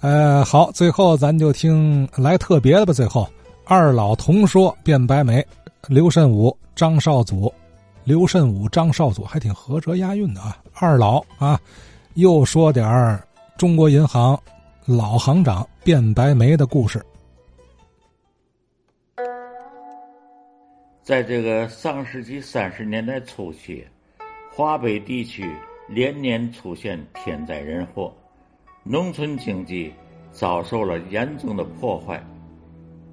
呃，好，最后咱就听来特别的吧。最后，二老同说变白眉，刘慎武、张少祖，刘慎武、张少祖还挺合辙押韵的啊。二老啊，又说点中国银行老行长变白眉的故事。在这个上世纪三十年代初期，华北地区连年出现天灾人祸。农村经济遭受了严重的破坏。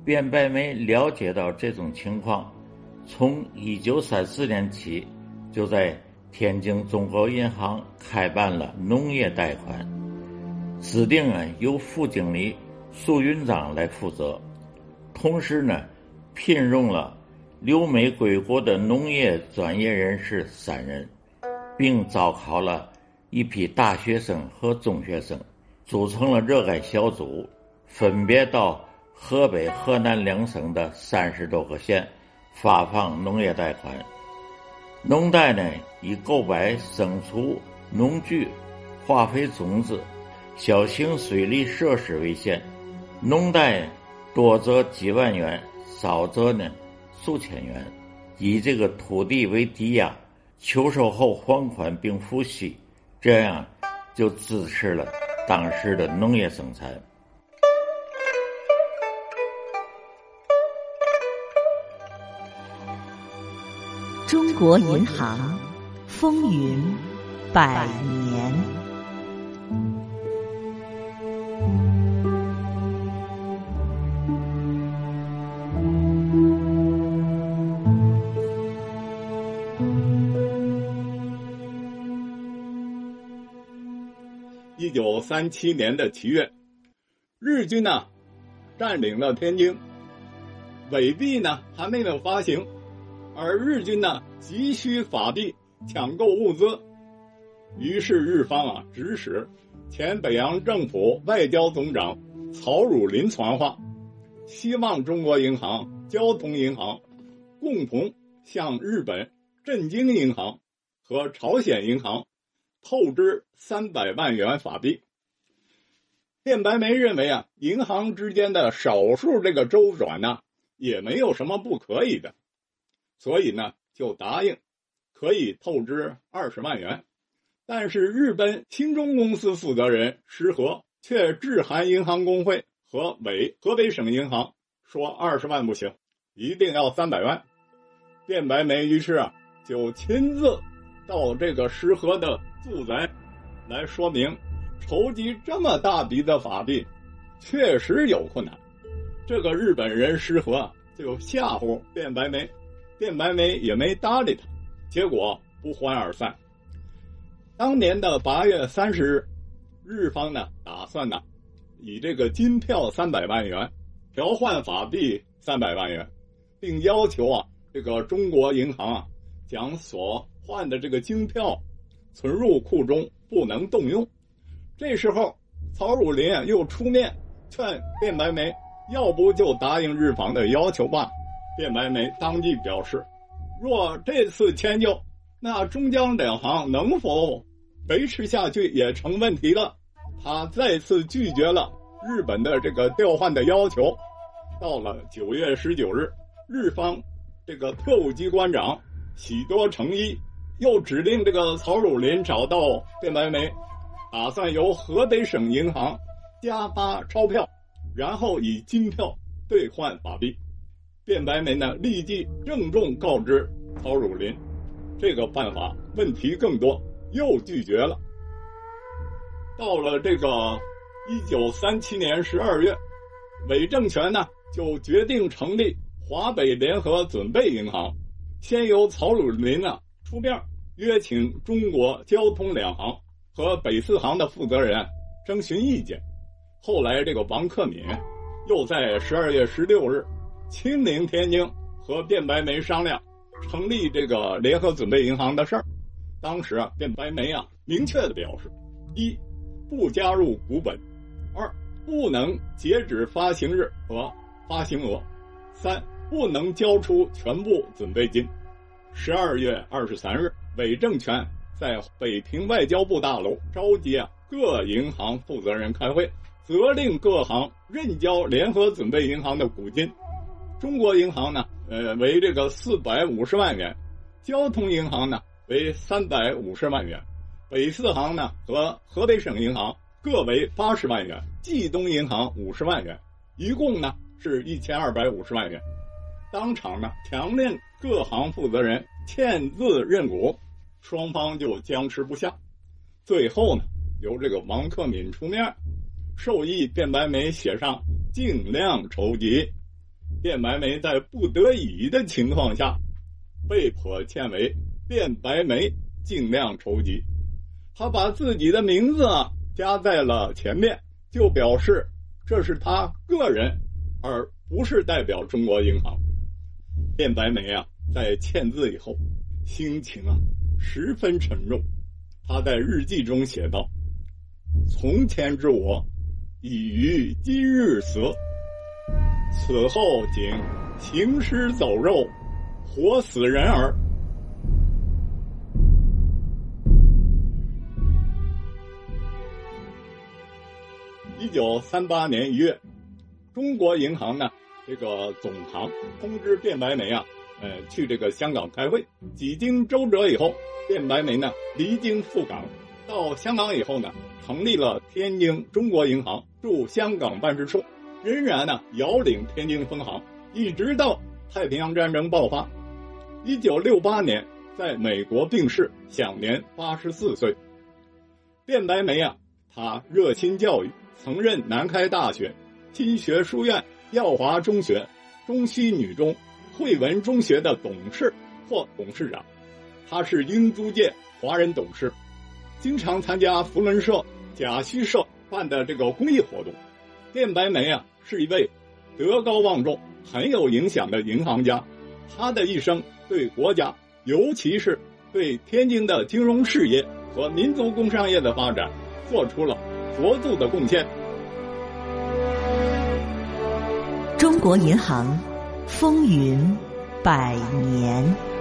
卞白眉了解到这种情况，从一九三四年起，就在天津中国银行开办了农业贷款，指定啊由副经理苏云章来负责，同时呢，聘用了留美归国的农业专业人士三人，并招考了一批大学生和中学生。组成了热爱小组，分别到河北、河南两省的三十多个县发放农业贷款。农贷呢，以购买牲畜、农具、化肥、种子、小型水利设施为限。农贷多则几万元，少则呢数千元，以这个土地为抵押，求售后还款并付息，这样就支持了。当时的农业生产。中国银行风云百年。一九三七年的七月，日军呢占领了天津，伪币呢还没有发行，而日军呢急需法币抢购物资，于是日方啊指使前北洋政府外交总长曹汝霖传话，希望中国银行、交通银行共同向日本震惊银行和朝鲜银行。透支三百万元法币。卞白梅认为啊，银行之间的少数这个周转呢，也没有什么不可以的，所以呢，就答应可以透支二十万元。但是日本新中公司负责人石河却致函银行工会和北河北省银行，说二十万不行，一定要三百万。卞白梅于是啊，就亲自到这个石河的。住宅，来说明筹集这么大笔的法币，确实有困难。这个日本人失和就吓唬卞白眉，卞白眉也没搭理他，结果不欢而散。当年的八月三十日，日方呢打算呢，以这个金票三百万元调换法币三百万元，并要求啊这个中国银行啊将所换的这个金票。存入库中不能动用。这时候，曹汝霖啊又出面劝卞白眉，要不就答应日方的要求吧。卞白眉当即表示，若这次迁就，那中江两行能否维持下去也成问题了。他再次拒绝了日本的这个调换的要求。到了九月十九日，日方这个特务机关长喜多诚一。又指令这个曹汝霖找到卞白眉，打算由河北省银行加发钞票，然后以金票兑换法币。卞白眉呢，立即郑重告知曹汝霖，这个办法问题更多，又拒绝了。到了这个一九三七年十二月，伪政权呢就决定成立华北联合准备银行，先由曹汝霖呢。出面约请中国交通两行和北四行的负责人征询意见。后来，这个王克敏又在十二月十六日亲临天津和卞白眉商量成立这个联合准备银行的事儿。当时啊，卞白眉啊明确的表示：一，不加入股本；二，不能截止发行日和发行额；三，不能交出全部准备金。十二月二十三日，伪政权在北平外交部大楼召集啊各银行负责人开会，责令各行认交联合准备银行的股金。中国银行呢，呃，为这个四百五十万元；交通银行呢，为三百五十万元；北四行呢和河北省银行各为八十万元；冀东银行五十万元，一共呢是一千二百五十万元。当场呢，强令各行负责人签字认股，双方就僵持不下。最后呢，由这个王克敏出面。授意卞白眉写上尽量筹集，卞白眉在不得已的情况下，被迫签为卞白眉尽量筹集。他把自己的名字加在了前面，就表示这是他个人，而不是代表中国银行。卞白眉啊，在签字以后，心情啊十分沉重。他在日记中写道：“从前之我。”已于今日死，此后仅行尸走肉，活死人耳。一九三八年一月，中国银行呢这个总行通知卞白眉啊，呃，去这个香港开会。几经周折以后，卞白眉呢离京赴港。到香港以后呢，成立了天津中国银行驻香港办事处，仍然呢遥领天津分行，一直到太平洋战争爆发。一九六八年在美国病逝，享年八十四岁。卞白眉啊，他热心教育，曾任南开大学、金学书院、耀华中学、中西女中、汇文中学的董事或董事长，他是英租界华人董事。经常参加福伦社、贾西社办的这个公益活动，卞白梅啊是一位德高望重、很有影响的银行家。他的一生对国家，尤其是对天津的金融事业和民族工商业的发展，做出了卓著的贡献。中国银行风云百年。